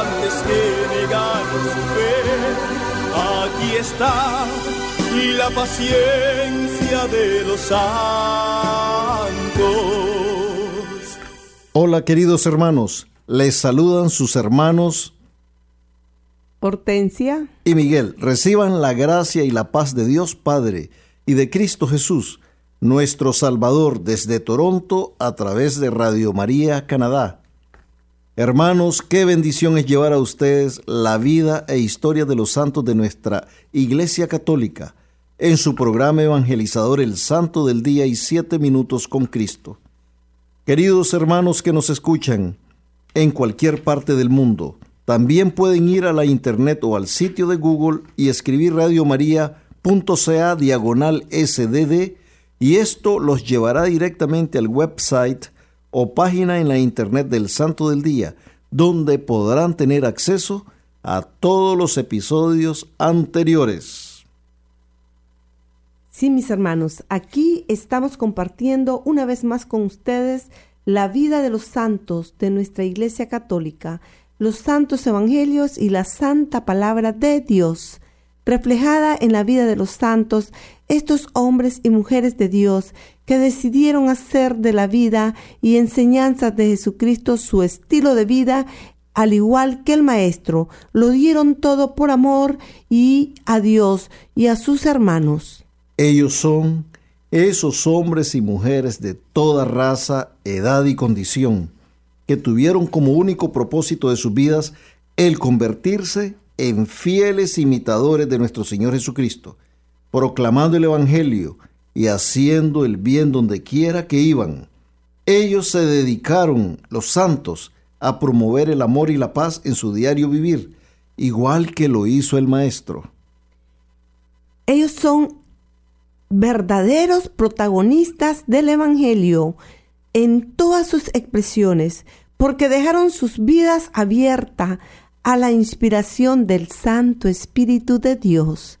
antes que negar su fe. Aquí está la paciencia de los santos. Hola queridos hermanos, les saludan sus hermanos Hortensia y Miguel. Reciban la gracia y la paz de Dios Padre y de Cristo Jesús, nuestro Salvador, desde Toronto a través de Radio María, Canadá. Hermanos, qué bendición es llevar a ustedes la vida e historia de los santos de nuestra Iglesia Católica en su programa evangelizador El Santo del Día y Siete Minutos con Cristo. Queridos hermanos que nos escuchan en cualquier parte del mundo, también pueden ir a la internet o al sitio de Google y escribir radiomaria.ca diagonal sdd y esto los llevará directamente al website o página en la internet del Santo del Día, donde podrán tener acceso a todos los episodios anteriores. Sí, mis hermanos, aquí estamos compartiendo una vez más con ustedes la vida de los santos de nuestra Iglesia Católica, los santos evangelios y la santa palabra de Dios, reflejada en la vida de los santos, estos hombres y mujeres de Dios que decidieron hacer de la vida y enseñanzas de Jesucristo su estilo de vida, al igual que el Maestro, lo dieron todo por amor y a Dios y a sus hermanos. Ellos son esos hombres y mujeres de toda raza, edad y condición, que tuvieron como único propósito de sus vidas el convertirse en fieles imitadores de nuestro Señor Jesucristo, proclamando el Evangelio y haciendo el bien donde quiera que iban. Ellos se dedicaron, los santos, a promover el amor y la paz en su diario vivir, igual que lo hizo el Maestro. Ellos son verdaderos protagonistas del Evangelio en todas sus expresiones, porque dejaron sus vidas abiertas a la inspiración del Santo Espíritu de Dios.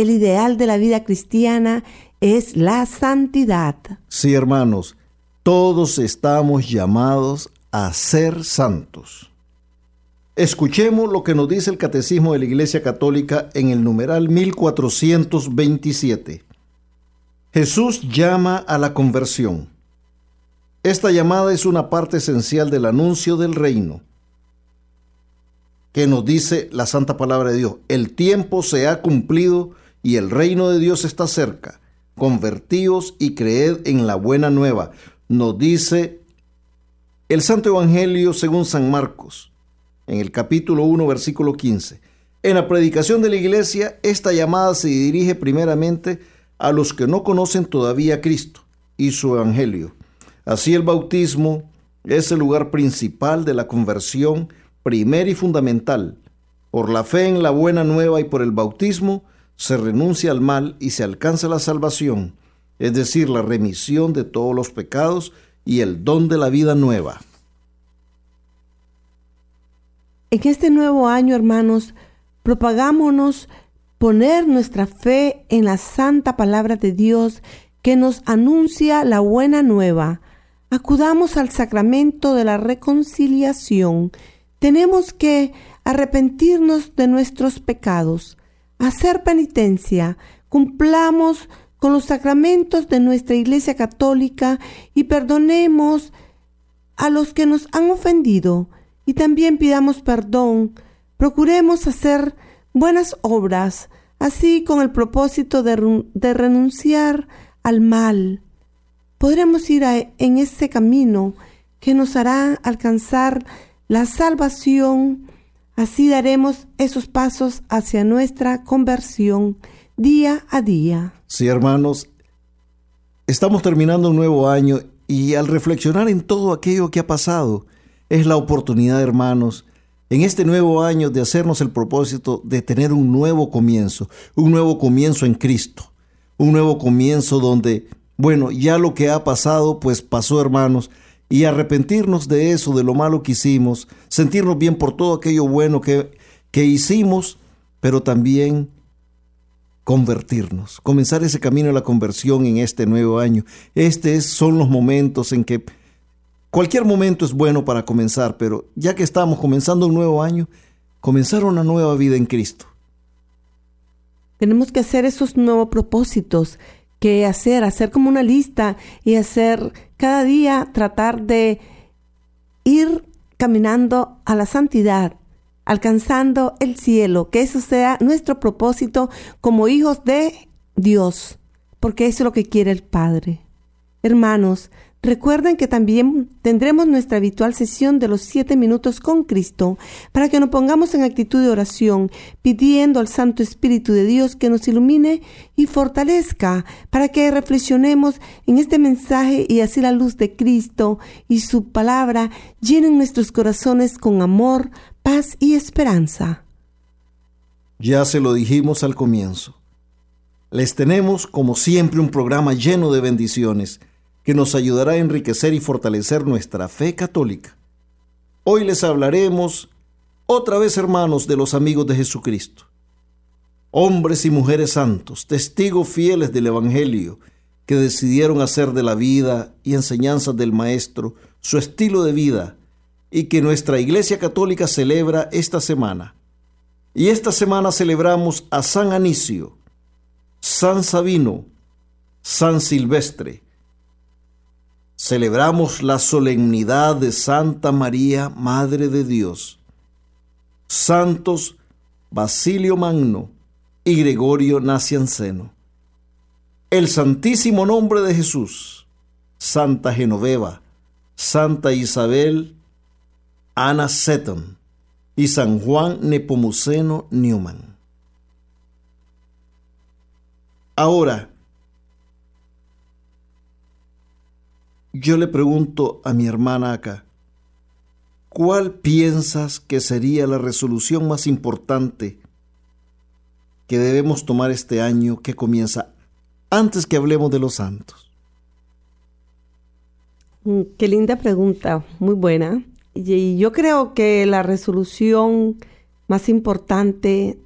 El ideal de la vida cristiana es la santidad. Sí, hermanos, todos estamos llamados a ser santos. Escuchemos lo que nos dice el Catecismo de la Iglesia Católica en el numeral 1427. Jesús llama a la conversión. Esta llamada es una parte esencial del anuncio del reino, que nos dice la santa palabra de Dios. El tiempo se ha cumplido y el reino de Dios está cerca. Convertíos y creed en la buena nueva, nos dice el Santo Evangelio según San Marcos, en el capítulo 1, versículo 15. En la predicación de la iglesia, esta llamada se dirige primeramente a los que no conocen todavía a Cristo y su Evangelio. Así el bautismo es el lugar principal de la conversión primera y fundamental. Por la fe en la buena nueva y por el bautismo se renuncia al mal y se alcanza la salvación, es decir, la remisión de todos los pecados y el don de la vida nueva. En este nuevo año, hermanos, propagámonos poner nuestra fe en la santa palabra de Dios que nos anuncia la buena nueva. Acudamos al sacramento de la reconciliación. Tenemos que arrepentirnos de nuestros pecados, hacer penitencia, cumplamos con los sacramentos de nuestra Iglesia Católica y perdonemos a los que nos han ofendido y también pidamos perdón. Procuremos hacer buenas obras, así con el propósito de, renunciar al mal. Podremos ir en ese camino que nos hará alcanzar la salvación. Así daremos esos pasos hacia nuestra conversión día a día. Sí, hermanos, estamos terminando un nuevo año y al reflexionar en todo aquello que ha pasado, es la oportunidad, hermanos, en este nuevo año de hacernos el propósito de tener un nuevo comienzo, un nuevo comienzo en Cristo, un nuevo comienzo donde, bueno, ya lo que ha pasado, pues pasó, hermanos, y arrepentirnos de eso, de lo malo que hicimos, sentirnos bien por todo aquello bueno que, que hicimos, pero también convertirnos, comenzar ese camino de la conversión en este nuevo año. Estos son los momentos en que cualquier momento es bueno para comenzar, pero ya que estamos comenzando un nuevo año, comenzar una nueva vida en Cristo. Tenemos que hacer esos nuevos propósitos que hacer, hacer como una lista y hacer cada día tratar de ir caminando a la santidad, alcanzando el cielo, que eso sea nuestro propósito como hijos de Dios, porque eso es lo que quiere el Padre. Hermanos, Recuerden que también tendremos nuestra habitual sesión de los siete minutos con Cristo para que nos pongamos en actitud de oración, pidiendo al Santo Espíritu de Dios que nos ilumine y fortalezca para que reflexionemos en este mensaje y así la luz de Cristo y su palabra llenen nuestros corazones con amor, paz y esperanza. Ya se lo dijimos al comienzo. Les tenemos, como siempre, un programa lleno de bendiciones que nos ayudará a enriquecer y fortalecer nuestra fe católica. Hoy les hablaremos otra vez, hermanos, de los amigos de Jesucristo. Hombres y mujeres santos, testigos fieles del Evangelio, que decidieron hacer de la vida y enseñanzas del Maestro su estilo de vida y que nuestra Iglesia Católica celebra esta semana. Y esta semana celebramos a San Anicio, San Sabino, San Silvestre, celebramos la solemnidad de Santa María, Madre de Dios, santos Basilio Magno y Gregorio Nacianceno. El santísimo nombre de Jesús, Santa Genoveva, Santa Isabel Ana Seton y San Juan Nepomuceno Newman. Ahora, Yo le pregunto a mi hermana acá, ¿cuál piensas que sería la resolución más importante que debemos tomar este año que comienza antes que hablemos de los santos? Mm, qué linda pregunta, muy buena. Y yo creo que la resolución más importante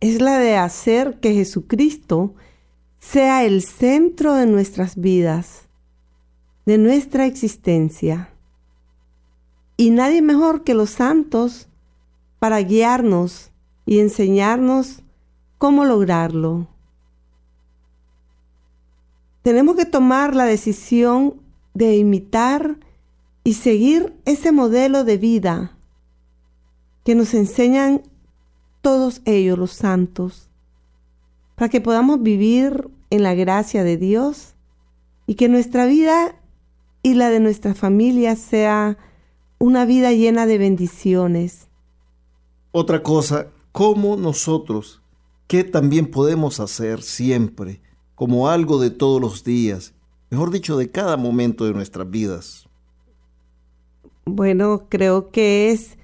es la de hacer que Jesucristo sea el centro de nuestras vidas de nuestra existencia. Y nadie mejor que los santos para guiarnos y enseñarnos cómo lograrlo. Tenemos que tomar la decisión de imitar y seguir ese modelo de vida que nos enseñan todos ellos los santos, para que podamos vivir en la gracia de Dios y que nuestra vida y la de nuestra familia sea una vida llena de bendiciones. Otra cosa, ¿cómo nosotros, qué también podemos hacer siempre, como algo de todos los días, mejor dicho, de cada momento de nuestras vidas? Bueno, creo que es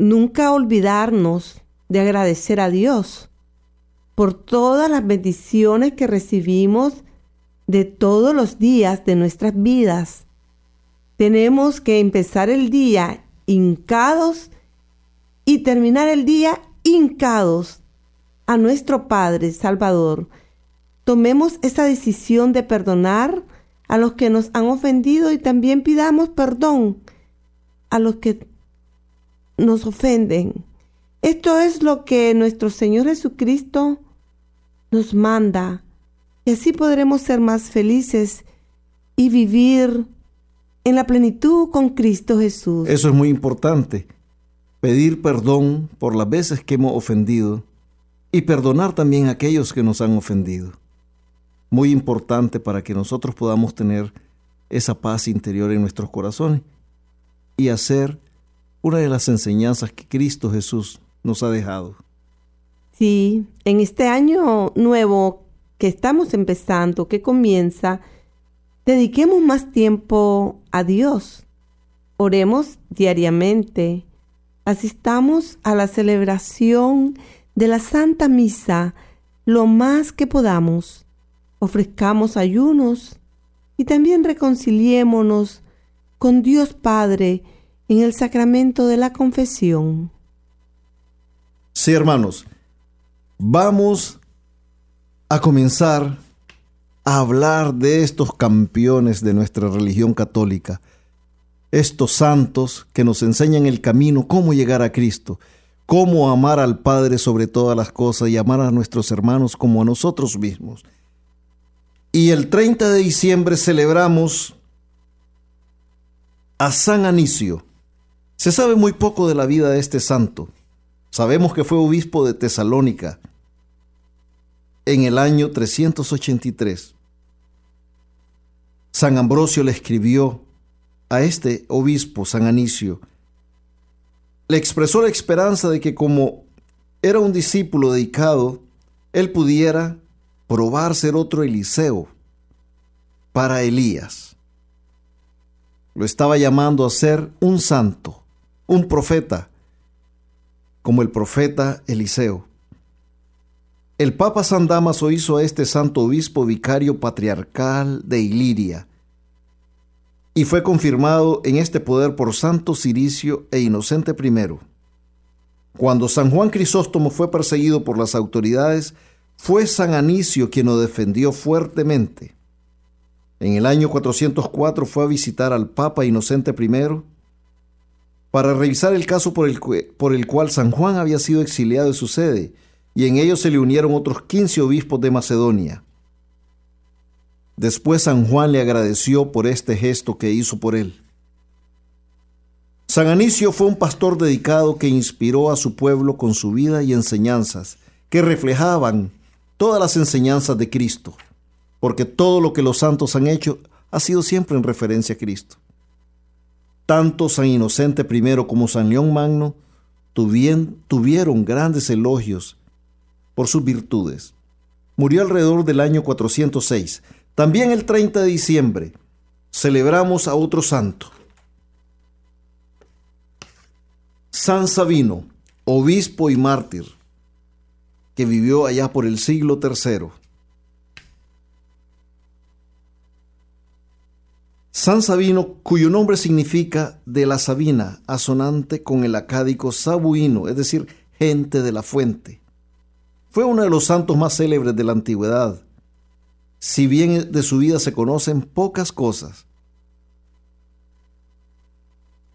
nunca olvidarnos de agradecer a Dios por todas las bendiciones que recibimos de todos los días de nuestras vidas. Tenemos que empezar el día hincados y terminar el día hincados a nuestro Padre Salvador. Tomemos esa decisión de perdonar a los que nos han ofendido y también pidamos perdón a los que nos ofenden. Esto es lo que nuestro Señor Jesucristo nos manda y así podremos ser más felices y vivir en la plenitud con Cristo Jesús. Eso es muy importante. Pedir perdón por las veces que hemos ofendido y perdonar también a aquellos que nos han ofendido. Muy importante para que nosotros podamos tener esa paz interior en nuestros corazones y hacer una de las enseñanzas que Cristo Jesús nos ha dejado. Sí, en este año nuevo que estamos empezando, que comienza, dediquemos más tiempo a Dios. Oremos diariamente. Asistamos a la celebración de la Santa Misa lo más que podamos. Ofrezcamos ayunos y también reconciliémonos con Dios Padre en el sacramento de la confesión. Sí, hermanos, vamos a comenzar a hablar de estos campeones de nuestra religión católica, estos santos que nos enseñan el camino, cómo llegar a Cristo, cómo amar al Padre sobre todas las cosas y amar a nuestros hermanos como a nosotros mismos. Y el 30 de diciembre celebramos a San Anicio. Se sabe muy poco de la vida de este santo. Sabemos que fue obispo de Tesalónica en el año 383. San Ambrosio le escribió a este obispo, San Anicio, le expresó la esperanza de que como era un discípulo dedicado, él pudiera probar ser otro Eliseo para Elías. Lo estaba llamando a ser un santo, un profeta, como el profeta Eliseo. El Papa San Damaso hizo a este santo obispo vicario patriarcal de Iliria y fue confirmado en este poder por Santo Ciricio e Inocente I. Cuando San Juan Crisóstomo fue perseguido por las autoridades, fue San Anicio quien lo defendió fuertemente. En el año 404 fue a visitar al Papa Inocente I para revisar el caso por el, por el cual San Juan había sido exiliado de su sede, y en ellos se le unieron otros 15 obispos de Macedonia. Después San Juan le agradeció por este gesto que hizo por él. San Anicio fue un pastor dedicado que inspiró a su pueblo con su vida y enseñanzas, que reflejaban todas las enseñanzas de Cristo, porque todo lo que los santos han hecho ha sido siempre en referencia a Cristo. Tanto San Inocente I como San León Magno tuvieron grandes elogios por sus virtudes. Murió alrededor del año 406, también el 30 de diciembre celebramos a otro santo, San Sabino, obispo y mártir, que vivió allá por el siglo III. San Sabino, cuyo nombre significa de la Sabina, asonante con el acádico sabuino, es decir, gente de la fuente. Fue uno de los santos más célebres de la antigüedad si bien de su vida se conocen pocas cosas.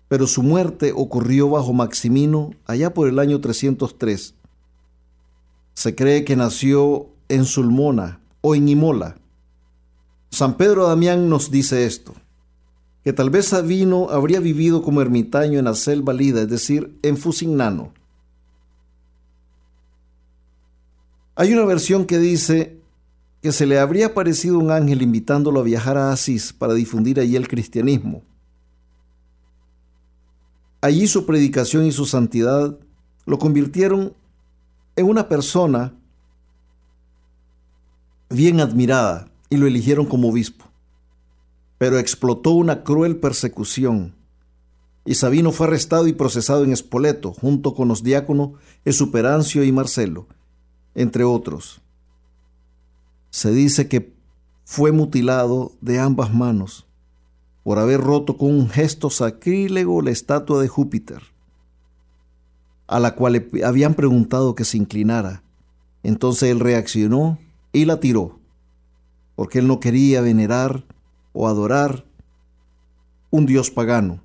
Pero su muerte ocurrió bajo Maximino allá por el año 303. Se cree que nació en Sulmona o en Imola. San Pedro Damián nos dice esto, que tal vez Sabino habría vivido como ermitaño en la selva lida, es decir, en Fusignano. Hay una versión que dice que se le habría aparecido un ángel invitándolo a viajar a Asís para difundir allí el cristianismo. Allí su predicación y su santidad lo convirtieron en una persona bien admirada y lo eligieron como obispo. Pero explotó una cruel persecución y Sabino fue arrestado y procesado en Espoleto junto con los diáconos Esuperancio y Marcelo, entre otros se dice que fue mutilado de ambas manos por haber roto con un gesto sacrílego la estatua de Júpiter, a la cual le habían preguntado que se inclinara. Entonces él reaccionó y la tiró, porque él no quería venerar o adorar un dios pagano.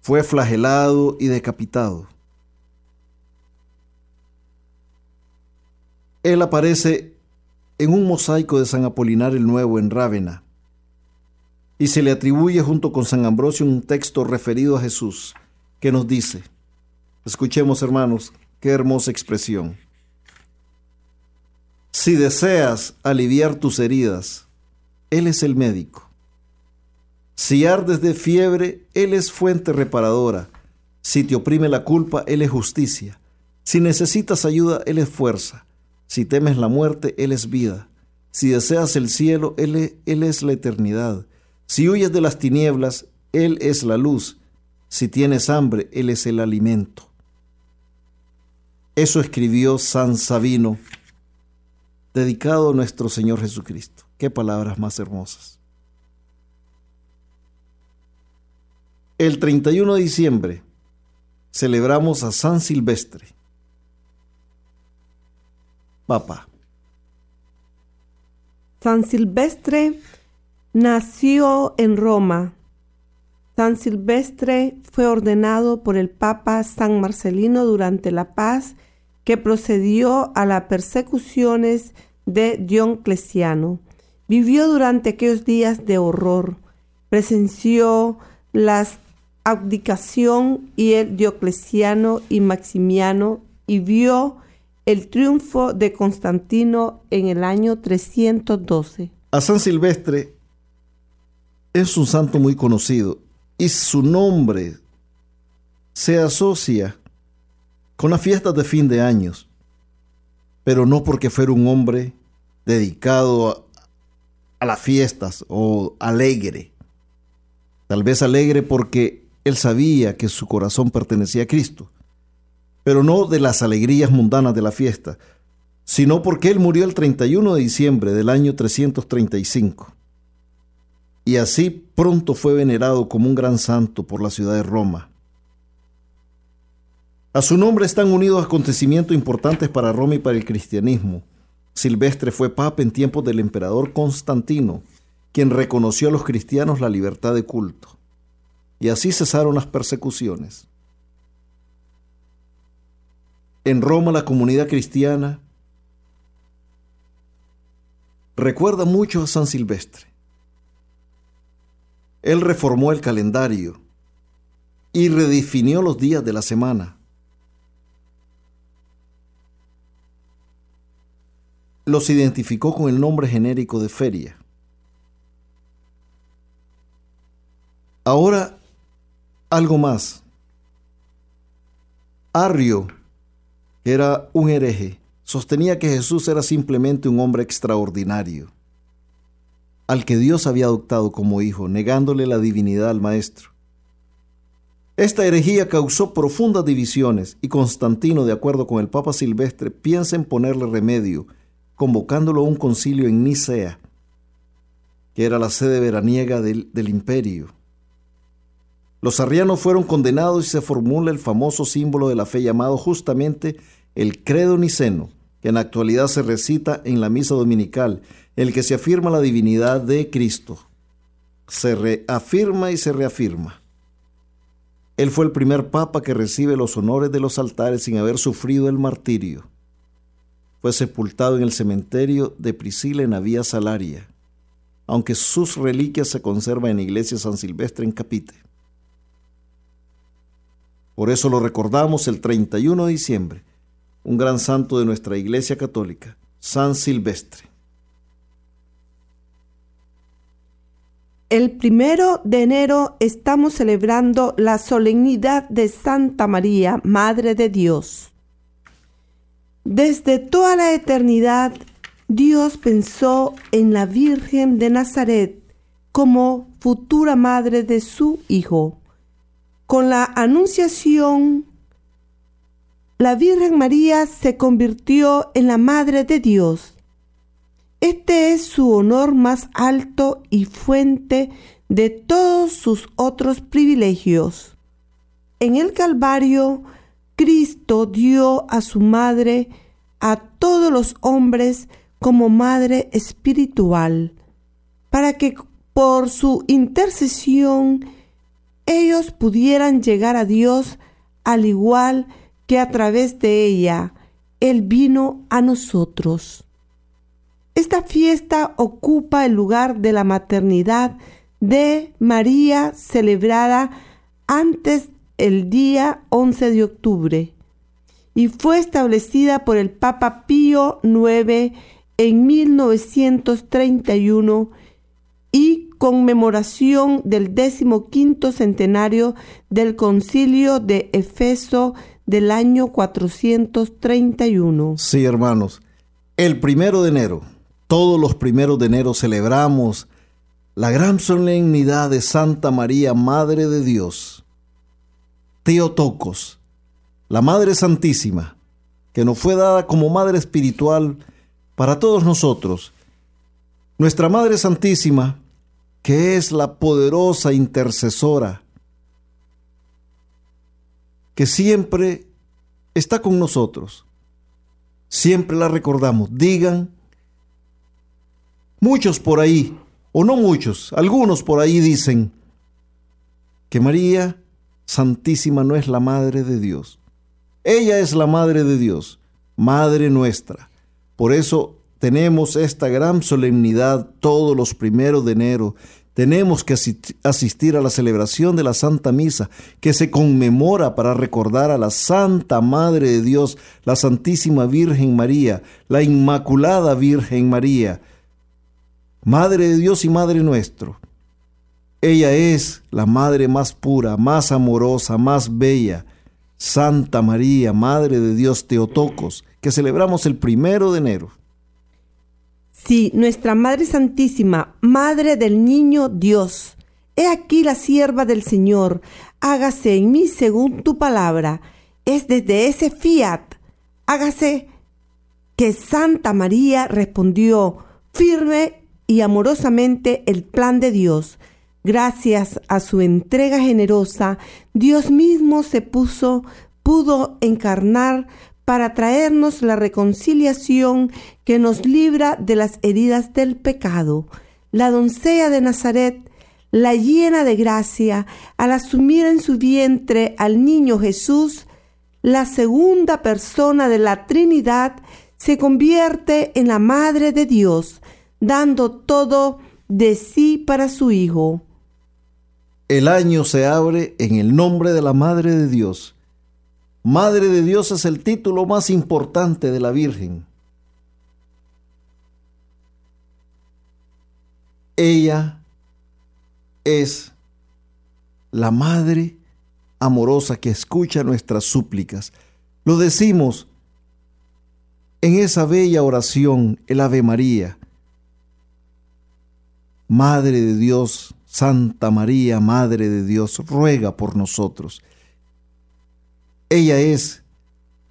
Fue flagelado y decapitado. Él aparece en un mosaico de San Apolinar el Nuevo en Rávena. y se le atribuye junto con San Ambrosio un texto referido a Jesús que nos dice, escuchemos hermanos, qué hermosa expresión. Si deseas aliviar tus heridas, Él es el médico. Si ardes de fiebre, Él es fuente reparadora. Si te oprime la culpa, Él es justicia. Si necesitas ayuda, Él es fuerza. Si temes la muerte, Él es vida. Si deseas el cielo, Él es, él es la eternidad. Si huyes de las tinieblas, Él es la luz. Si tienes hambre, Él es el alimento. Eso escribió San Sabino, dedicado a nuestro Señor Jesucristo. Qué palabras más hermosas. El 31 de diciembre celebramos a San Silvestre. Papa. San Silvestre nació en Roma. San Silvestre fue ordenado por el Papa San Marcelino durante la paz que procedió a las persecuciones de Diocleciano. Vivió durante aquellos días de horror. Presenció la abdicación y el Diocleciano y Maximiano y vio el triunfo de Constantino en el año 312. A San Silvestre es un santo muy conocido y su nombre se asocia con las fiestas de fin de años, pero no porque fuera un hombre dedicado a, a las fiestas o alegre. Tal vez alegre porque él sabía que su corazón pertenecía a Cristo pero no de las alegrías mundanas de la fiesta, sino porque él murió el 31 de diciembre del año 335. Y así pronto fue venerado como un gran santo por la ciudad de Roma. A su nombre están unidos acontecimientos importantes para Roma y para el cristianismo. Silvestre fue papa en tiempos del emperador Constantino, quien reconoció a los cristianos la libertad de culto. Y así cesaron las persecuciones. En Roma la comunidad cristiana recuerda mucho a San Silvestre. Él reformó el calendario y redefinió los días de la semana. Los identificó con el nombre genérico de feria. Ahora, algo más. Arrio era un hereje. Sostenía que Jesús era simplemente un hombre extraordinario, al que Dios había adoptado como hijo, negándole la divinidad al Maestro. Esta herejía causó profundas divisiones y Constantino, de acuerdo con el Papa Silvestre, piensa en ponerle remedio, convocándolo a un concilio en Nicea, que era la sede veraniega del, del imperio. Los arrianos fueron condenados y se formula el famoso símbolo de la fe llamado justamente el credo niceno, que en la actualidad se recita en la misa dominical, el que se afirma la divinidad de Cristo. Se reafirma y se reafirma. Él fue el primer papa que recibe los honores de los altares sin haber sufrido el martirio. Fue sepultado en el cementerio de Priscila en la Vía Salaria, aunque sus reliquias se conservan en la iglesia San Silvestre en Capite. Por eso lo recordamos el 31 de diciembre, un gran santo de nuestra Iglesia Católica, San Silvestre. El primero de enero estamos celebrando la solemnidad de Santa María, Madre de Dios. Desde toda la eternidad, Dios pensó en la Virgen de Nazaret como futura madre de su Hijo. Con la anunciación la Virgen María se convirtió en la Madre de Dios. Este es su honor más alto y fuente de todos sus otros privilegios. En el Calvario, Cristo dio a su Madre a todos los hombres como Madre espiritual, para que por su intercesión ellos pudieran llegar a Dios al igual que que a través de ella Él vino a nosotros. Esta fiesta ocupa el lugar de la maternidad de María celebrada antes el día 11 de octubre y fue establecida por el Papa Pío IX en 1931 y conmemoración del quinto centenario del concilio de Efeso del año 431. Sí, hermanos, el primero de enero, todos los primeros de enero celebramos la gran solemnidad de Santa María, Madre de Dios. Teotocos, la Madre Santísima, que nos fue dada como Madre Espiritual para todos nosotros. Nuestra Madre Santísima, que es la poderosa intercesora, que siempre está con nosotros. Siempre la recordamos. Digan, muchos por ahí, o no muchos, algunos por ahí dicen que María Santísima no es la Madre de Dios. Ella es la Madre de Dios, Madre nuestra. Por eso tenemos esta gran solemnidad todos los primeros de enero. Tenemos que asistir a la celebración de la Santa Misa, que se conmemora para recordar a la Santa Madre de Dios, la Santísima Virgen María, la Inmaculada Virgen María, Madre de Dios y Madre nuestro. Ella es la Madre más pura, más amorosa, más bella, Santa María, Madre de Dios Teotocos, que celebramos el primero de enero. Sí, nuestra Madre Santísima, Madre del Niño Dios, he aquí la sierva del Señor, hágase en mí según tu palabra. Es desde ese fiat, hágase que Santa María respondió firme y amorosamente el plan de Dios Gracias a su entrega generosa, Dios mismo se puso, pudo encarnar para traernos la reconciliación que nos libra de las heridas del pecado. La doncella de Nazaret, la llena de gracia, al asumir en su vientre al niño Jesús, la segunda persona de la Trinidad, se convierte en la Madre de Dios, dando todo de sí para su Hijo. El año se abre en el nombre de la Madre de Dios. Madre de Dios es el título más importante de la Virgen. Ella es la Madre amorosa que escucha nuestras súplicas. Lo decimos en esa bella oración, el Ave María. Madre de Dios, Santa María, Madre de Dios, ruega por nosotros. Ella es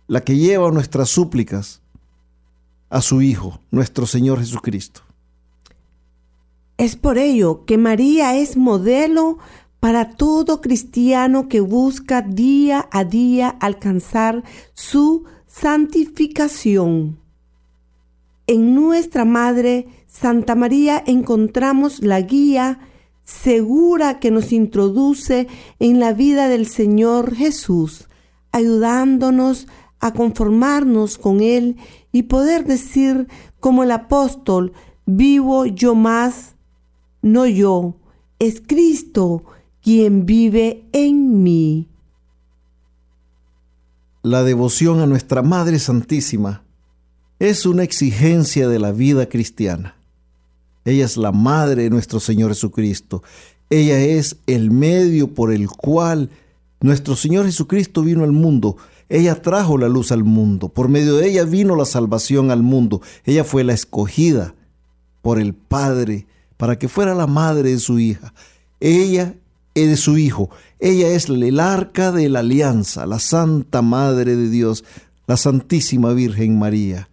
la que lleva nuestras súplicas a su Hijo, nuestro Señor Jesucristo. Es por ello que María es modelo para todo cristiano que busca día a día alcanzar su santificación. En nuestra Madre Santa María encontramos la guía segura que nos introduce en la vida del Señor Jesús, ayudándonos a conformarnos con Él y poder decir como el apóstol, vivo yo más, no yo, es Cristo quien vive en mí. La devoción a nuestra Madre Santísima es una exigencia de la vida cristiana. Ella es la madre de nuestro Señor Jesucristo. Ella es el medio por el cual nuestro Señor Jesucristo vino al mundo. Ella trajo la luz al mundo. Por medio de ella vino la salvación al mundo. Ella fue la escogida por el Padre para que fuera la madre de su hija. Ella es de su hijo. Ella es el arca de la alianza, la Santa Madre de Dios, la Santísima Virgen María.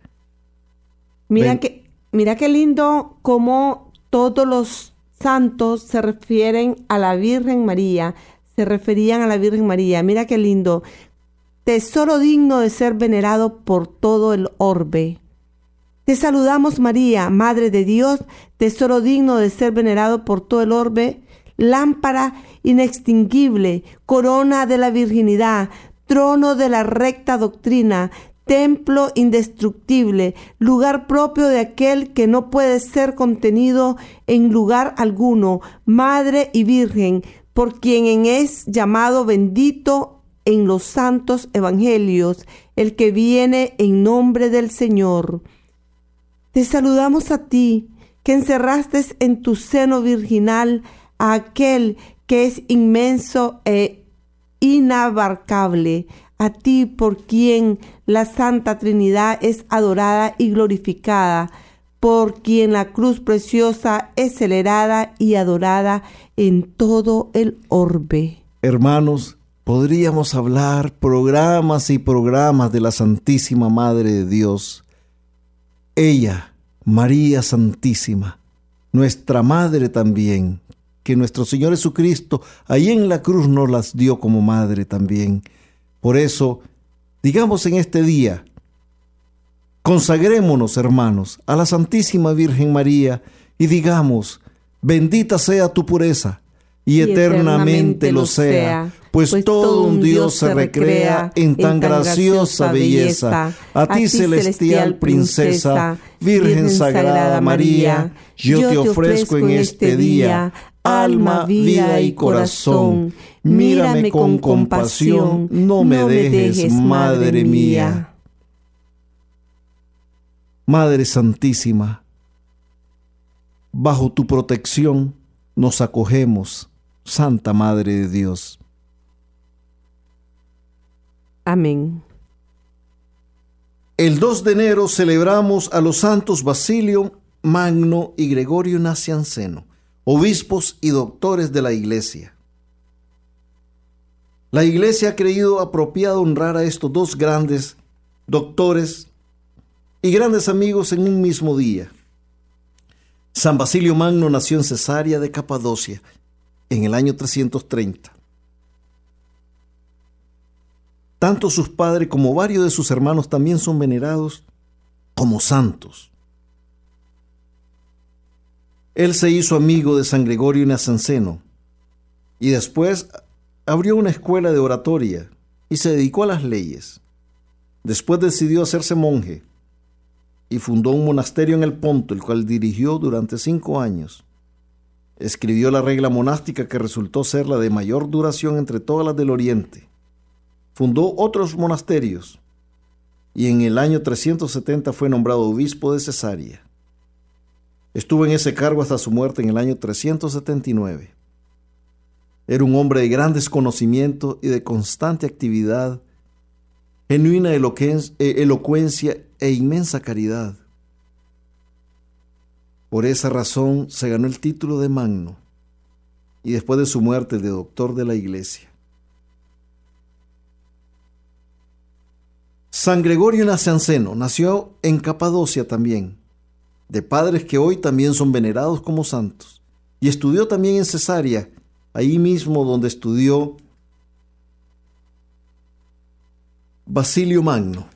Mira que Mira qué lindo cómo todos los santos se refieren a la Virgen María, se referían a la Virgen María. Mira qué lindo. Tesoro digno de ser venerado por todo el orbe. Te saludamos María, Madre de Dios, tesoro digno de ser venerado por todo el orbe, lámpara inextinguible, corona de la virginidad, trono de la recta doctrina, templo indestructible, lugar propio de aquel que no puede ser contenido en lugar alguno, madre y virgen, por quien es llamado bendito en los santos evangelios, el que viene en nombre del Señor. Te saludamos a ti, que encerraste en tu seno virginal a aquel que es inmenso e inabarcable, a ti por quien la Santa Trinidad es adorada y glorificada, por quien la cruz preciosa es celebrada y adorada en todo el orbe. Hermanos, podríamos hablar programas y programas de la Santísima Madre de Dios. Ella, María Santísima, nuestra Madre también, que nuestro Señor Jesucristo ahí en la cruz nos las dio como Madre también. Por eso, digamos en este día, consagrémonos, hermanos, a la Santísima Virgen María y digamos, bendita sea tu pureza y, eternamente, lo sea, pues, pues todo un Dios se recrea en tan graciosa belleza. A ti, celestial princesa, Virgen Sagrada María, yo te ofrezco en este, este día alma, vida y corazón. Mírame con compasión, no me dejes, Madre mía. Madre Santísima, bajo tu protección nos acogemos Santa Madre de Dios. Amén. El 2 de enero celebramos a los santos Basilio, Magno y Gregorio Nacianceno, obispos y doctores de la Iglesia. La Iglesia ha creído apropiado honrar a estos dos grandes doctores y grandes amigos en un mismo día. San Basilio Magno nació en Cesarea de Capadocia en el año 330. Tanto sus padres como varios de sus hermanos también son venerados como santos. Él se hizo amigo de San Gregorio Nazanceno y después abrió una escuela de oratoria y se dedicó a las leyes. Después decidió hacerse monje y fundó un monasterio en el Ponto, el cual dirigió durante cinco años. Escribió la regla monástica que resultó ser la de mayor duración entre todas las del Oriente. Fundó otros monasterios y en el año 370 fue nombrado obispo de Cesarea. Estuvo en ese cargo hasta su muerte en el año 379. Era un hombre de grandes conocimientos y de constante actividad, genuina elocuencia e inmensa caridad. Por esa razón se ganó el título de Magno y después de su muerte de doctor de la iglesia. San Gregorio Nacianceno nació en Capadocia también, de padres que hoy también son venerados como santos, y estudió también en Cesarea, ahí mismo donde estudió Basilio Magno.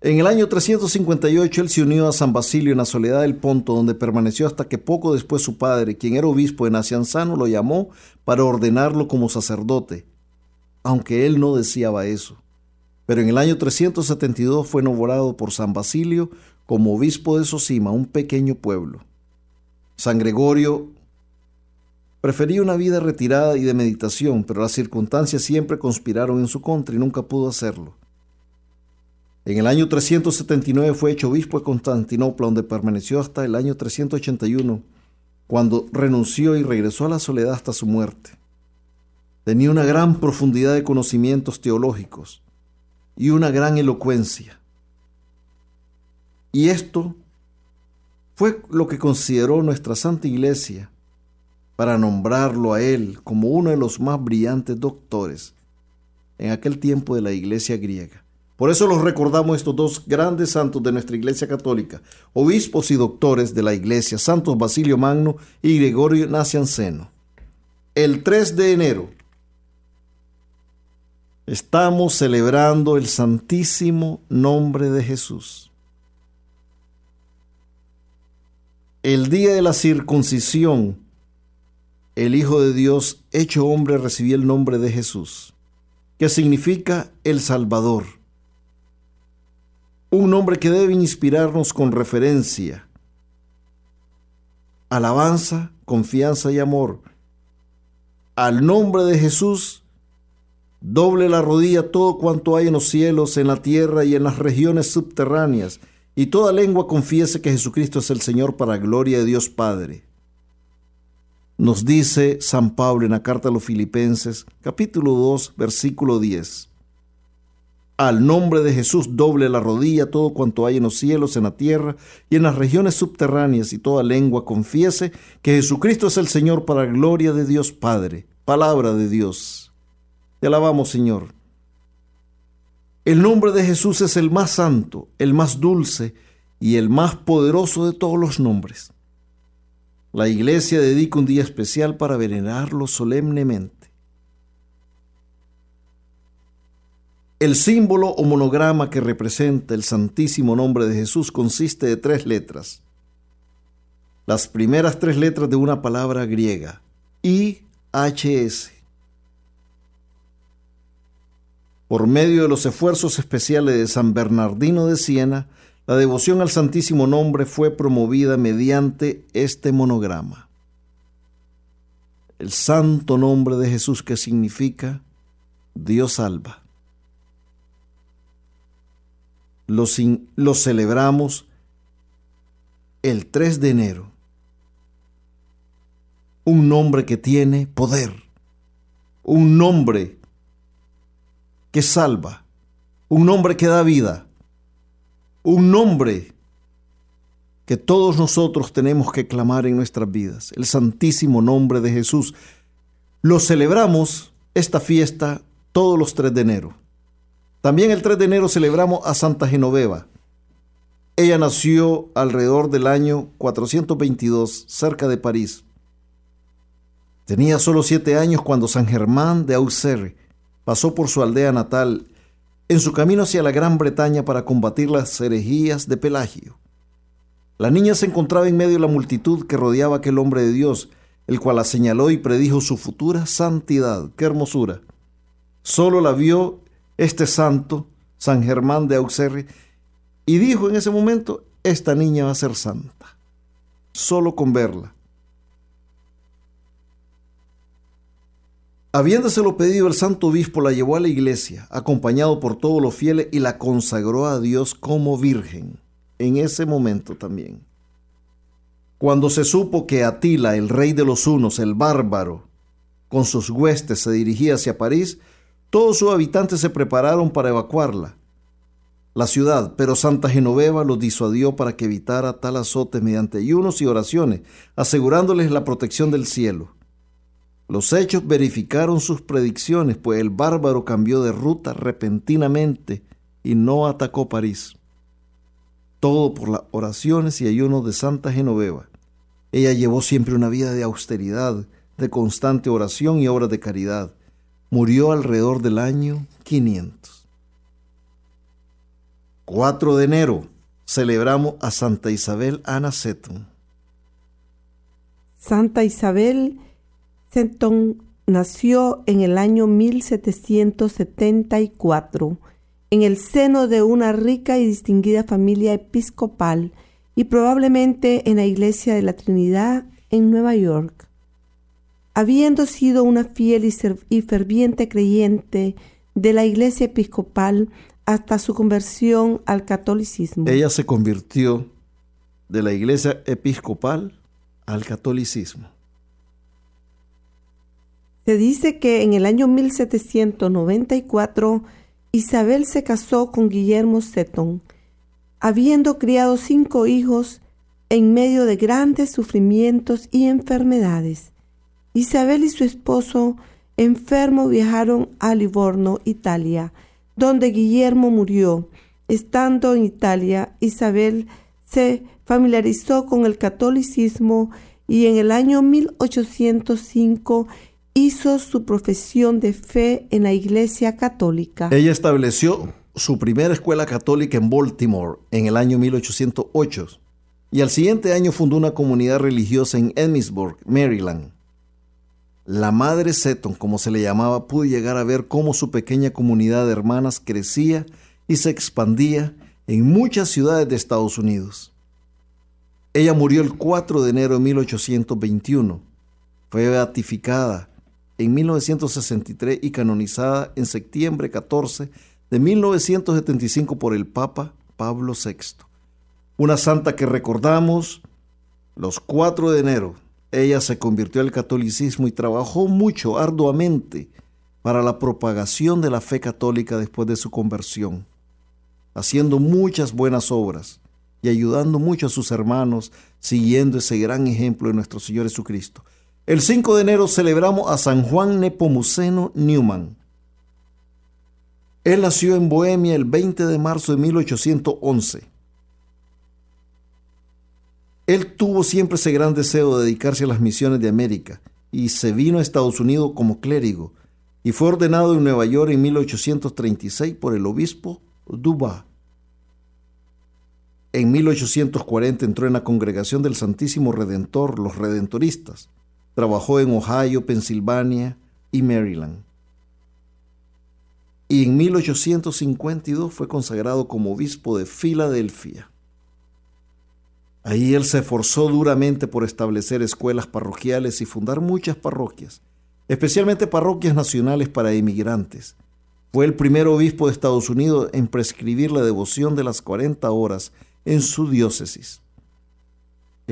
En el año 358 él se unió a San Basilio en la soledad del Ponto, donde permaneció hasta que poco después su padre, quien era obispo de Nacianzano, lo llamó para ordenarlo como sacerdote, aunque él no deseaba eso. Pero en el año 372 fue nombrado por San Basilio como obispo de Sosima, un pequeño pueblo. San Gregorio prefería una vida retirada y de meditación, pero las circunstancias siempre conspiraron en su contra y nunca pudo hacerlo. En el año 379 fue hecho obispo de Constantinopla, donde permaneció hasta el año 381, cuando renunció y regresó a la soledad hasta su muerte. Tenía una gran profundidad de conocimientos teológicos y una gran elocuencia. Y esto fue lo que consideró nuestra Santa Iglesia para nombrarlo a él como uno de los más brillantes doctores en aquel tiempo de la Iglesia griega. Por eso los recordamos estos dos grandes santos de nuestra Iglesia Católica, obispos y doctores de la Iglesia, Santos Basilio Magno y Gregorio Nacianceno. El 3 de enero estamos celebrando el santísimo nombre de Jesús. El día de la circuncisión, el Hijo de Dios hecho hombre recibió el nombre de Jesús que significa el Salvador. Un nombre que debe inspirarnos con referencia, alabanza, confianza y amor. Al nombre de Jesús, doble la rodilla todo cuanto hay en los cielos, en la tierra y en las regiones subterráneas, y toda lengua confiese que Jesucristo es el Señor para gloria de Dios Padre. Nos dice San Pablo en la carta a los Filipenses, capítulo 2, versículo 10. Al nombre de Jesús doble la rodilla todo cuanto hay en los cielos, en la tierra y en las regiones subterráneas, y toda lengua confiese que Jesucristo es el Señor para gloria de Dios Padre. Palabra de Dios. Te alabamos, Señor. El nombre de Jesús es el más santo, el más dulce y el más poderoso de todos los nombres. La iglesia dedica un día especial para venerarlo solemnemente. El símbolo o monograma que representa el santísimo nombre de Jesús consiste de tres letras. Las primeras tres letras de una palabra griega, IHS. Por medio de los esfuerzos especiales de San Bernardino de Siena, la devoción al Santísimo Nombre fue promovida mediante este monograma. El santo nombre de Jesús que significa Dios salva. Lo, lo celebramos el 3 de enero. Un nombre que tiene poder. Un nombre que salva. Un nombre que da vida un nombre que todos nosotros tenemos que clamar en nuestras vidas, el santísimo nombre de Jesús. Lo celebramos esta fiesta todos los 3 de enero. También el 3 de enero celebramos a Santa Genoveva. Ella nació alrededor del año 422, cerca de París. Tenía solo siete años cuando San Germán de Auxerre pasó por su aldea natal en su camino hacia la Gran Bretaña para combatir las herejías de Pelagio. La niña se encontraba en medio de la multitud que rodeaba a aquel hombre de Dios, el cual la señaló y predijo su futura santidad. ¡Qué hermosura! Solo la vio este santo, San Germán de Auxerre, y dijo en ese momento, esta niña va a ser santa. Solo con verla. Habiéndoselo pedido el santo obispo, la llevó a la iglesia, acompañado por todos los fieles, y la consagró a Dios como virgen, en ese momento también. Cuando se supo que Atila, el rey de los hunos, el bárbaro, con sus huestes se dirigía hacia París, todos sus habitantes se prepararon para evacuarla, la ciudad, pero Santa Genoveva los disuadió para que evitara tal azote mediante ayunos y oraciones, asegurándoles la protección del cielo. Los hechos verificaron sus predicciones, pues el bárbaro cambió de ruta repentinamente y no atacó París. Todo por las oraciones y ayunos de Santa Genoveva. Ella llevó siempre una vida de austeridad, de constante oración y obras de caridad. Murió alrededor del año 500. 4 de enero celebramos a Santa Isabel Anacetum. Santa Isabel Nació en el año 1774 en el seno de una rica y distinguida familia episcopal y probablemente en la Iglesia de la Trinidad en Nueva York. Habiendo sido una fiel y ferviente creyente de la Iglesia episcopal hasta su conversión al catolicismo. Ella se convirtió de la Iglesia episcopal al catolicismo. Se dice que en el año 1794 Isabel se casó con Guillermo Seton, habiendo criado cinco hijos en medio de grandes sufrimientos y enfermedades. Isabel y su esposo enfermo viajaron a Livorno, Italia, donde Guillermo murió. Estando en Italia, Isabel se familiarizó con el catolicismo y en el año 1805 hizo su profesión de fe en la Iglesia Católica. Ella estableció su primera escuela católica en Baltimore en el año 1808 y al siguiente año fundó una comunidad religiosa en Emmitsburg, Maryland. La madre Seton, como se le llamaba, pudo llegar a ver cómo su pequeña comunidad de hermanas crecía y se expandía en muchas ciudades de Estados Unidos. Ella murió el 4 de enero de 1821. Fue beatificada en 1963 y canonizada en septiembre 14 de 1975 por el Papa Pablo VI. Una santa que recordamos los 4 de enero ella se convirtió al catolicismo y trabajó mucho, arduamente, para la propagación de la fe católica después de su conversión, haciendo muchas buenas obras y ayudando mucho a sus hermanos, siguiendo ese gran ejemplo de nuestro Señor Jesucristo. El 5 de enero celebramos a San Juan Nepomuceno Newman. Él nació en Bohemia el 20 de marzo de 1811. Él tuvo siempre ese gran deseo de dedicarse a las misiones de América y se vino a Estados Unidos como clérigo y fue ordenado en Nueva York en 1836 por el obispo Duba. En 1840 entró en la congregación del Santísimo Redentor, los Redentoristas. Trabajó en Ohio, Pensilvania y Maryland. Y en 1852 fue consagrado como obispo de Filadelfia. Ahí él se esforzó duramente por establecer escuelas parroquiales y fundar muchas parroquias, especialmente parroquias nacionales para inmigrantes. Fue el primer obispo de Estados Unidos en prescribir la devoción de las 40 horas en su diócesis.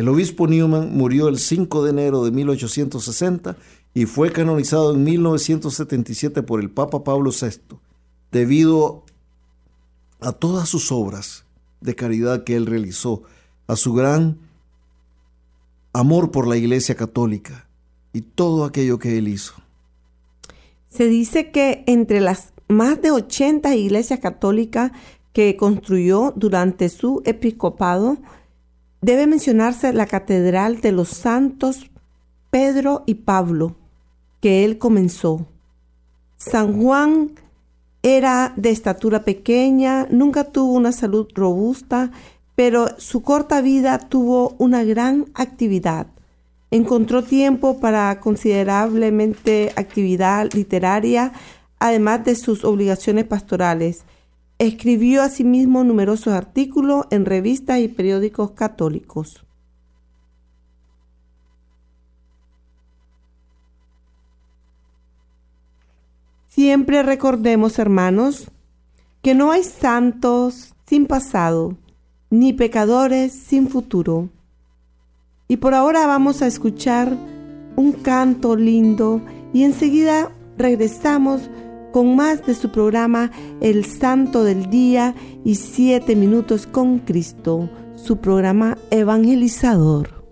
El obispo Newman murió el 5 de enero de 1860 y fue canonizado en 1977 por el Papa Pablo VI, debido a todas sus obras de caridad que él realizó a su gran amor por la Iglesia Católica y todo aquello que él hizo. Se dice que entre las más de 80 iglesias católicas que construyó durante su episcopado, debe mencionarse la Catedral de los Santos Pedro y Pablo, que él comenzó. San Juan era de estatura pequeña, nunca tuvo una salud robusta, pero su corta vida tuvo una gran actividad. Encontró tiempo para considerablemente actividad literaria, además de sus obligaciones pastorales. Escribió asimismo numerosos artículos en revistas y periódicos católicos. Siempre recordemos, hermanos, que no hay santos sin pasado, ni pecadores sin futuro. Y por ahora vamos a escuchar un canto lindo y enseguida regresamos con más de su programa El Santo del Día y Siete Minutos con Cristo, su programa evangelizador.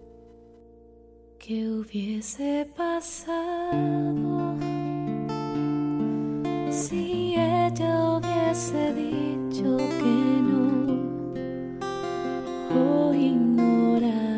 ¿Qué hubiese pasado si ella hubiese dicho que no? o ignorado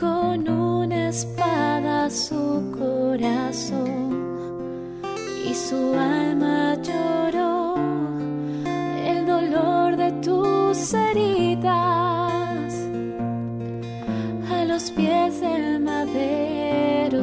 con una espada su corazón y su alma lloró. El dolor de tus heridas a los pies del madero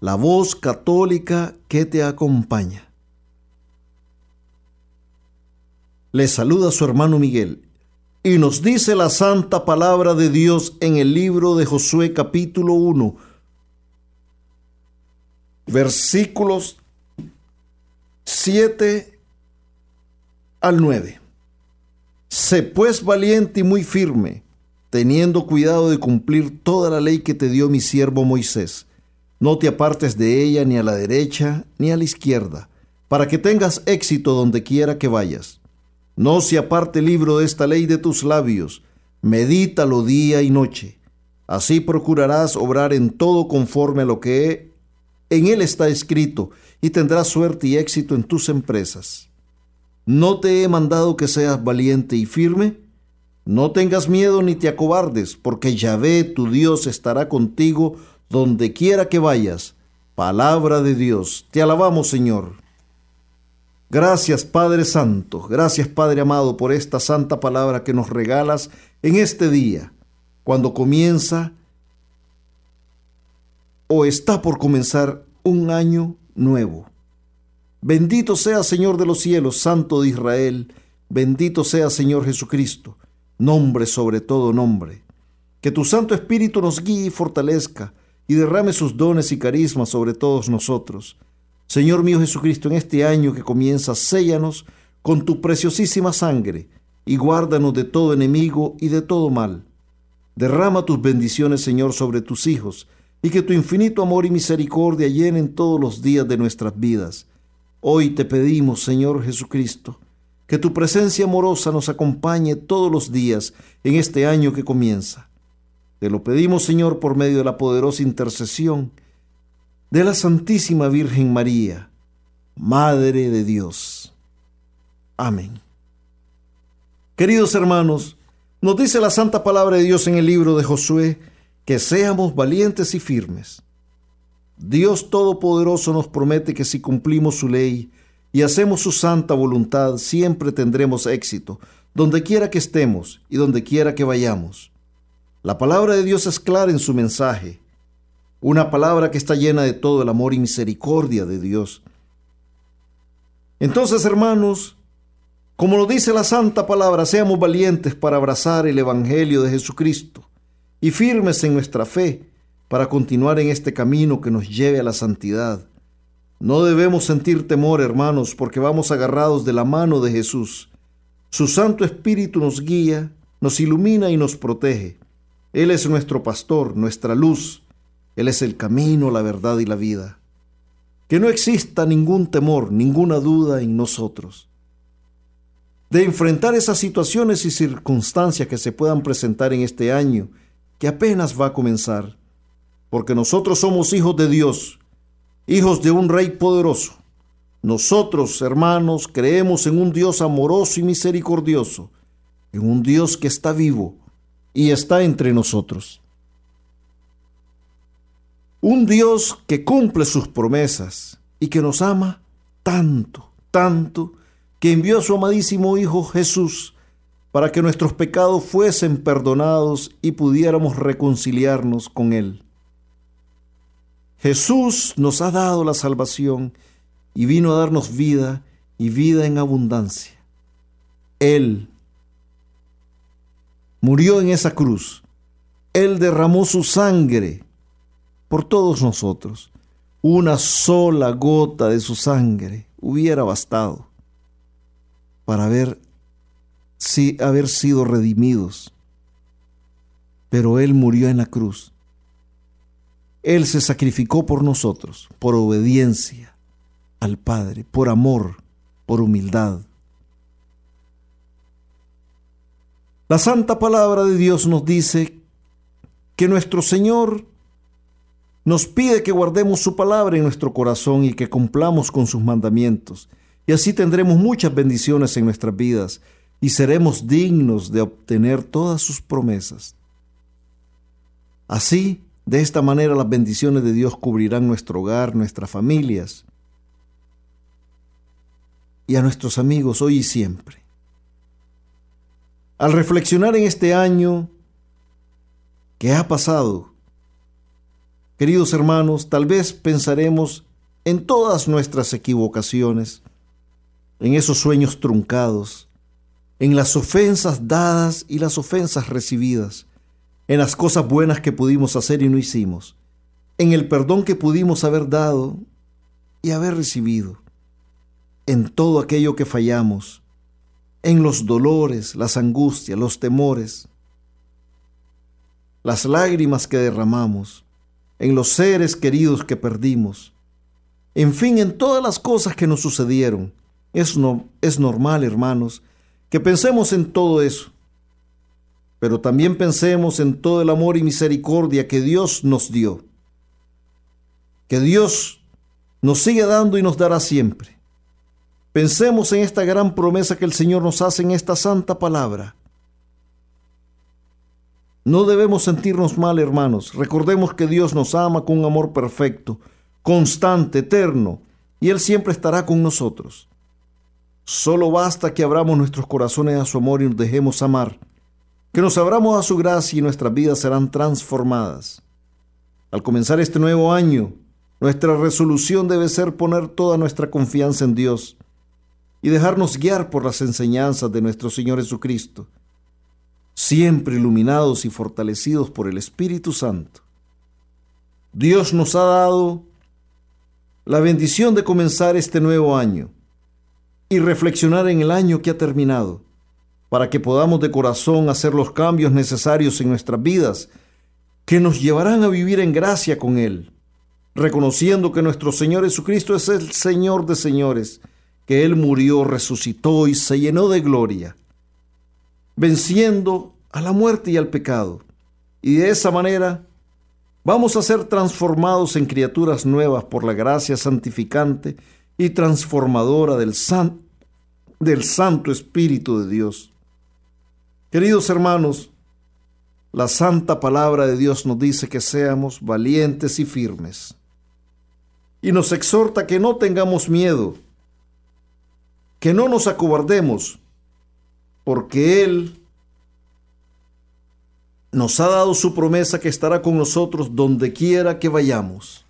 la voz católica que te acompaña. Les saluda su hermano Miguel y nos dice la santa palabra de Dios en el libro de Josué capítulo 1, versículos 7 al 9. Sé pues valiente y muy firme, teniendo cuidado de cumplir toda la ley que te dio mi siervo Moisés. No te apartes de ella ni a la derecha ni a la izquierda, para que tengas éxito donde quiera que vayas. No se aparte el libro de esta ley de tus labios, medítalo día y noche. Así procurarás obrar en todo conforme a lo que en él está escrito, y tendrás suerte y éxito en tus empresas. ¿No te he mandado que seas valiente y firme? No tengas miedo ni te acobardes, porque Yahvé tu Dios estará contigo donde quiera que vayas. Palabra de Dios. Te alabamos, Señor. Gracias, Padre Santo. Gracias, Padre amado, por esta santa palabra que nos regalas en este día, cuando comienza o está por comenzar un año nuevo. Bendito sea Señor de los cielos, Santo de Israel, bendito sea Señor Jesucristo, nombre sobre todo nombre. Que tu Santo Espíritu nos guíe y fortalezca y derrame sus dones y carismas sobre todos nosotros. Señor mío Jesucristo, en este año que comienza, séllanos con tu preciosísima sangre y guárdanos de todo enemigo y de todo mal. Derrama tus bendiciones, Señor, sobre tus hijos, y que tu infinito amor y misericordia llenen todos los días de nuestras vidas. Hoy te pedimos, Señor Jesucristo, que tu presencia amorosa nos acompañe todos los días en este año que comienza. Te lo pedimos, Señor, por medio de la poderosa intercesión de la Santísima Virgen María, Madre de Dios. Amén. Queridos hermanos, nos dice la santa palabra de Dios en el libro de Josué que seamos valientes y firmes. Dios Todopoderoso nos promete que si cumplimos su ley y hacemos su santa voluntad, siempre tendremos éxito, donde quiera que estemos y donde quiera que vayamos. La palabra de Dios es clara en su mensaje, una palabra que está llena de todo el amor y misericordia de Dios. Entonces, hermanos, como lo dice la santa palabra, seamos valientes para abrazar el Evangelio de Jesucristo y firmes en nuestra fe para continuar en este camino que nos lleve a la santidad. No debemos sentir temor, hermanos, porque vamos agarrados de la mano de Jesús. Su Santo Espíritu nos guía, nos ilumina y nos protege. Él es nuestro pastor, nuestra luz. Él es el camino, la verdad y la vida. Que no exista ningún temor, ninguna duda en nosotros. De enfrentar esas situaciones y circunstancias que se puedan presentar en este año, que apenas va a comenzar. Porque nosotros somos hijos de Dios, hijos de un Rey poderoso. Nosotros, hermanos, creemos en un Dios amoroso y misericordioso, en un Dios que está vivo y está entre nosotros. Un Dios que cumple sus promesas y que nos ama tanto, tanto, que envió a su amadísimo Hijo Jesús para que nuestros pecados fuesen perdonados y pudiéramos reconciliarnos con Él. Jesús nos ha dado la salvación y vino a darnos vida y vida en abundancia. Él murió en esa cruz. Él derramó su sangre por todos nosotros. Una sola gota de su sangre hubiera bastado para haber, sido redimidos. Pero Él murió en la cruz él se sacrificó por nosotros, por obediencia al Padre, por amor, por humildad. La santa palabra de Dios nos dice que nuestro Señor nos pide que guardemos su palabra en nuestro corazón y que cumplamos con sus mandamientos. Y así tendremos muchas bendiciones en nuestras vidas y seremos dignos de obtener todas sus promesas. Así, de esta manera las bendiciones de Dios cubrirán nuestro hogar, nuestras familias y a nuestros amigos hoy y siempre. Al reflexionar en este año que ha pasado, queridos hermanos, tal vez pensaremos en todas nuestras equivocaciones, en esos sueños truncados, en las ofensas dadas y las ofensas recibidas, en las cosas buenas que pudimos hacer y no hicimos, en el perdón que pudimos haber dado y haber recibido, en todo aquello que fallamos, en los dolores, las angustias, los temores, las lágrimas que derramamos, en los seres queridos que perdimos, en fin, en todas las cosas que nos sucedieron. Es, no, es normal, hermanos, que pensemos en todo eso pero también pensemos en todo el amor y misericordia que Dios nos dio, que Dios nos sigue dando y nos dará siempre. Pensemos en esta gran promesa que el Señor nos hace en esta santa palabra. No debemos sentirnos mal, hermanos. Recordemos que Dios nos ama con un amor perfecto, constante, eterno, y Él siempre estará con nosotros. Solo basta que abramos nuestros corazones a su amor y nos dejemos amar que nos abramos a su gracia y nuestras vidas serán transformadas. Al comenzar este nuevo año, nuestra resolución debe ser poner toda nuestra confianza en Dios y dejarnos guiar por las enseñanzas de nuestro Señor Jesucristo, siempre iluminados y fortalecidos por el Espíritu Santo. Dios nos ha dado la bendición de comenzar este nuevo año y reflexionar en el año que ha terminado para que podamos de corazón hacer los cambios necesarios en nuestras vidas que nos llevarán a vivir en gracia con Él, reconociendo que nuestro Señor Jesucristo es el Señor de señores, que Él murió, resucitó y se llenó de gloria, venciendo a la muerte y al pecado. Y de esa manera vamos a ser transformados en criaturas nuevas por la gracia santificante y transformadora del, del Santo Espíritu de Dios. Queridos hermanos, la santa palabra de Dios nos dice que seamos valientes y firmes. Y nos exhorta que no tengamos miedo, que no nos acobardemos, porque Él nos ha dado su promesa que estará con nosotros donde quiera que vayamos.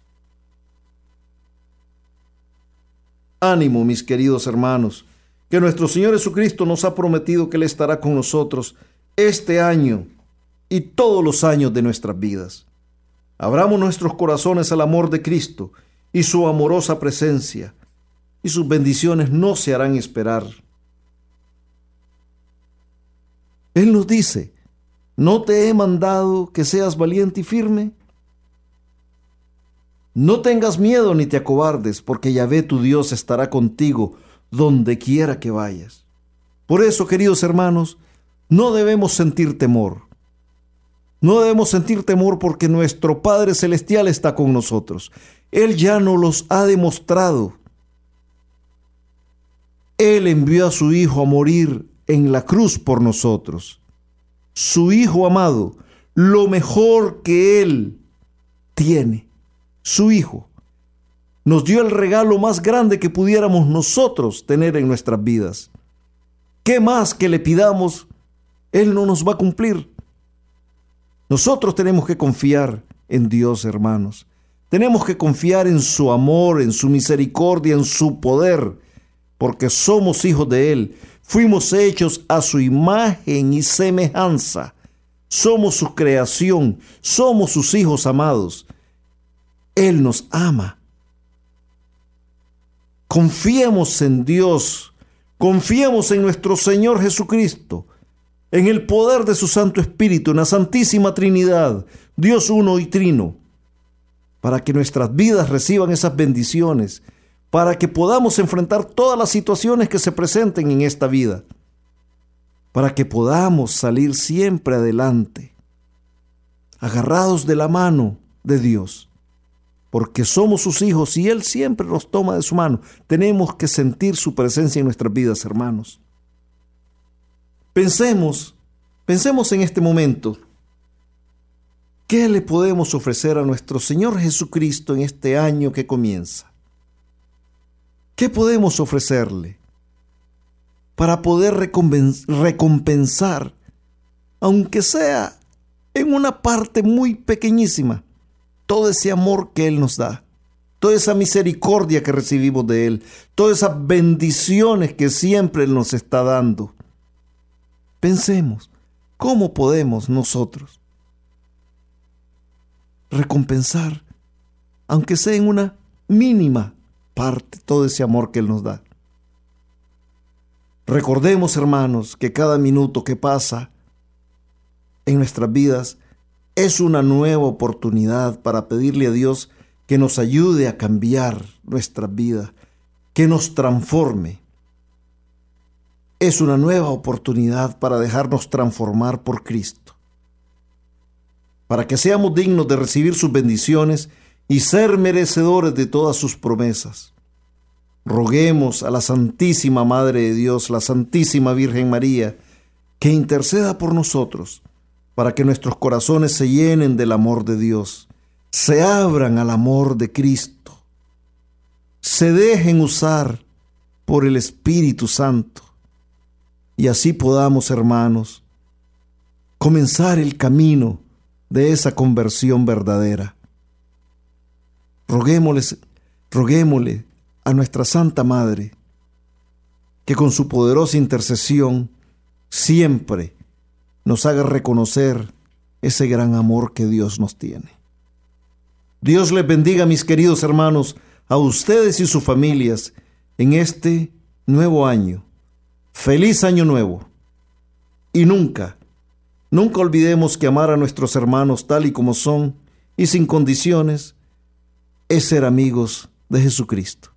Ánimo, mis queridos hermanos que nuestro Señor Jesucristo nos ha prometido que Él estará con nosotros este año y todos los años de nuestras vidas. Abramos nuestros corazones al amor de Cristo y su amorosa presencia, y sus bendiciones no se harán esperar. Él nos dice, ¿no te he mandado que seas valiente y firme? No tengas miedo ni te acobardes, porque Yahvé tu Dios estará contigo donde quiera que vayas. Por eso, queridos hermanos, no debemos sentir temor. No debemos sentir temor porque nuestro Padre Celestial está con nosotros. Él ya nos los ha demostrado. Él envió a su Hijo a morir en la cruz por nosotros. Su Hijo amado, lo mejor que Él tiene, su Hijo, nos dio el regalo más grande que pudiéramos nosotros tener en nuestras vidas. ¿Qué más que le pidamos? Él no nos va a cumplir. Nosotros tenemos que confiar en Dios, hermanos. Tenemos que confiar en su amor, en su misericordia, en su poder, porque somos hijos de Él. Fuimos hechos a su imagen y semejanza. Somos su creación, somos sus hijos amados. Él nos ama. Confiemos en Dios, confiemos en nuestro Señor Jesucristo, en el poder de su Santo Espíritu, en la Santísima Trinidad, Dios uno y trino, para que nuestras vidas reciban esas bendiciones, para que podamos enfrentar todas las situaciones que se presenten en esta vida, para que podamos salir siempre adelante, agarrados de la mano de Dios porque somos sus hijos y Él siempre nos toma de su mano. Tenemos que sentir su presencia en nuestras vidas, hermanos. Pensemos, pensemos en este momento, ¿qué le podemos ofrecer a nuestro Señor Jesucristo en este año que comienza? ¿Qué podemos ofrecerle para poder recompensar, aunque sea en una parte muy pequeñísima, todo ese amor que Él nos da, toda esa misericordia que recibimos de Él, todas esas bendiciones que siempre Él nos está dando. Pensemos, ¿cómo podemos nosotros recompensar, aunque sea en una mínima parte, todo ese amor que Él nos da? Recordemos, hermanos, que cada minuto que pasa en nuestras vidas es una nueva oportunidad para pedirle a Dios que nos ayude a cambiar nuestra vida, que nos transforme. Es una nueva oportunidad para dejarnos transformar por Cristo, para que seamos dignos de recibir sus bendiciones y ser merecedores de todas sus promesas. Roguemos a la Santísima Madre de Dios, la Santísima Virgen María, que interceda por nosotros para que nuestros corazones se llenen del amor de Dios, se abran al amor de Cristo, se dejen usar por el Espíritu Santo y así podamos, hermanos, comenzar el camino de esa conversión verdadera. Roguémosle, roguémosle a nuestra Santa Madre que con su poderosa intercesión siempre nos haga reconocer ese gran amor que Dios nos tiene. Dios les bendiga, mis queridos hermanos, a ustedes y sus familias en este nuevo año. Feliz año nuevo. Y nunca, nunca olvidemos que amar a nuestros hermanos tal y como son y sin condiciones es ser amigos de Jesucristo.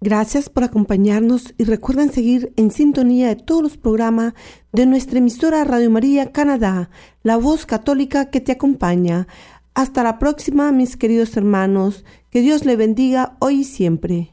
Gracias por acompañarnos y recuerden seguir en sintonía de todos los programas de nuestra emisora Radio María Canadá, la voz católica que te acompaña. Hasta la próxima, mis queridos hermanos. Que Dios le bendiga hoy y siempre.